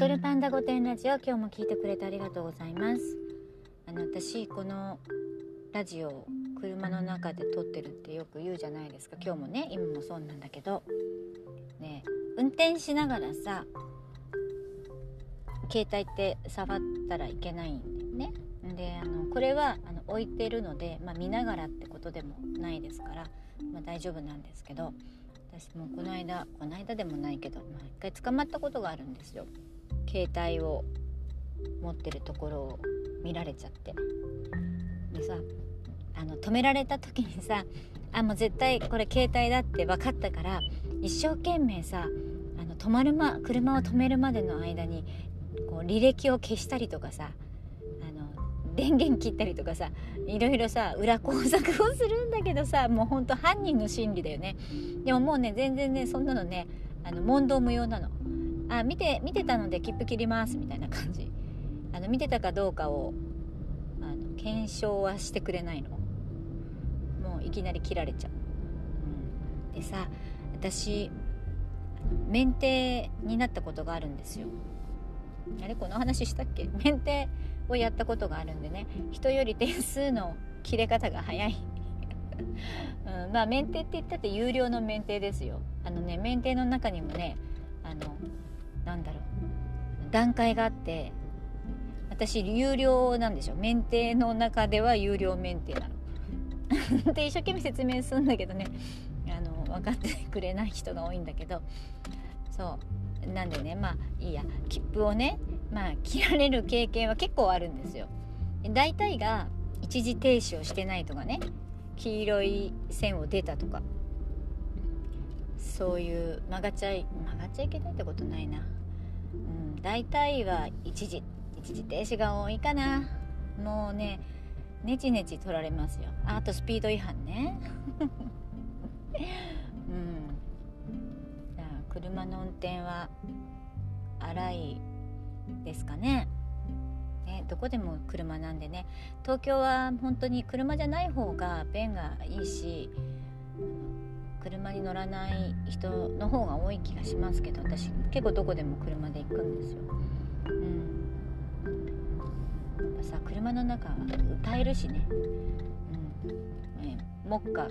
ドルパンダ御殿ラジオ今日も聞いてくれてありがとうございます。あの私このラジオを車の中で撮ってるってよく言うじゃないですか。今日もね今もそうなんだけど。ね運転しながらさ携帯って触ったらいけないんだよね。であのこれはあの置いてるので、まあ、見ながらってことでもないですから、まあ、大丈夫なんですけど私もこの間この間でもないけど、まあ、一回捕まったことがあるんですよ。携帯を持ってるところを見られちゃって。でさあの止められた時にさあもう絶対これ携帯だって分かったから一生懸命さあの止まる、ま、車を止めるまでの間にこう履歴を消したりとかさ電源切ったりとかさいろいろさ裏工作をするんだけどさもうほんと犯人の心理だよね。でももうね全然ねそんなのねあの問答無用なの。あ見て見てたので切符切りますみたいな感じ。あの見てたかどうかをあの検証はしてくれないの。もういきなり切られちゃう、うん、でさ私免停になったことがあるんですよ。あれこの話したっけ？免停をやったことがあるんでね。人より点数の切れ方が早い。うん、まあ免停って言ったって有料の免停ですよ。あのね免停の中にもねあのなんだろう。段階があって私有料なんでしょ。免停の中では有料免停なの。で一生懸命説明するんだけどね。あの分かってくれない人が多いんだけど。そう。なんでねまあいいや。切符をねまあ切られる経験は結構あるんですよ。大体が一時停止をしてないとかね。黄色い線を出たとか。そういう曲がっちゃい曲がっちゃいけないってことないな。うん、大体は一時一時停止が多いかな。もうねネチネチ取られますよ。あとスピード違反ね。うん。車の運転は荒いですかね。ねどこでも車なんでね東京は本当に車じゃない方が便がいいし車に乗らない人の方が多い気がしますけど私結構どこでも車で行くんですよ。うん、やっぱさ車の中は歌えるしね,、うん。ね目下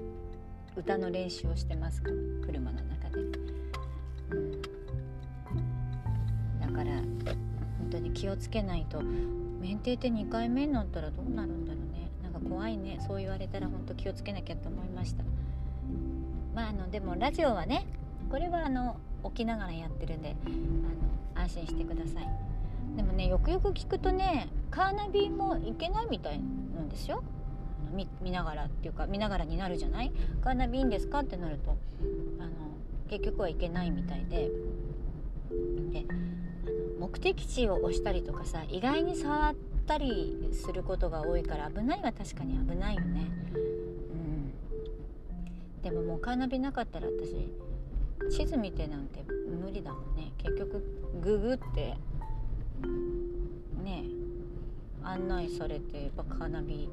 歌の練習をしてますから車の中で。だから本当に気をつけないと。免停って2回目になったらどうなるんだろうね。なんか怖いね。そう言われたら本当気をつけなきゃと思いました。まああのでもラジオはねこれはあの起きながらやってるんであの安心してください。でもねよくよく聞くとねカーナビもいけないみたいなんですよ。見見ながらっていうか見ながらになるじゃない？カーナビいいんですかってなるとあの結局はいけないみたいで。で目的地を押したりとかさ意外に触ったりすることが多いから危ないは確かに危ないよね。うんでももうカーナビなかったら私地図見てなんて無理だもんね。結局ググってね案内されてやっぱカーナビ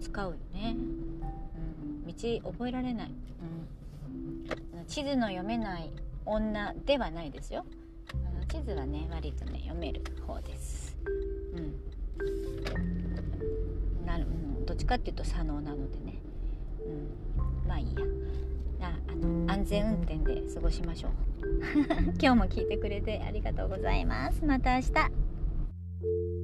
使うよね、うん、道覚えられない、うん、地図の読めない女ではないですよ。地図はね割とね読める方です。うん。なる、うん、どっちかっていうと左脳なのでね。まあいいや。ああの安全運転で過ごしましょう。今日も聞いてくれてありがとうございます。また明日。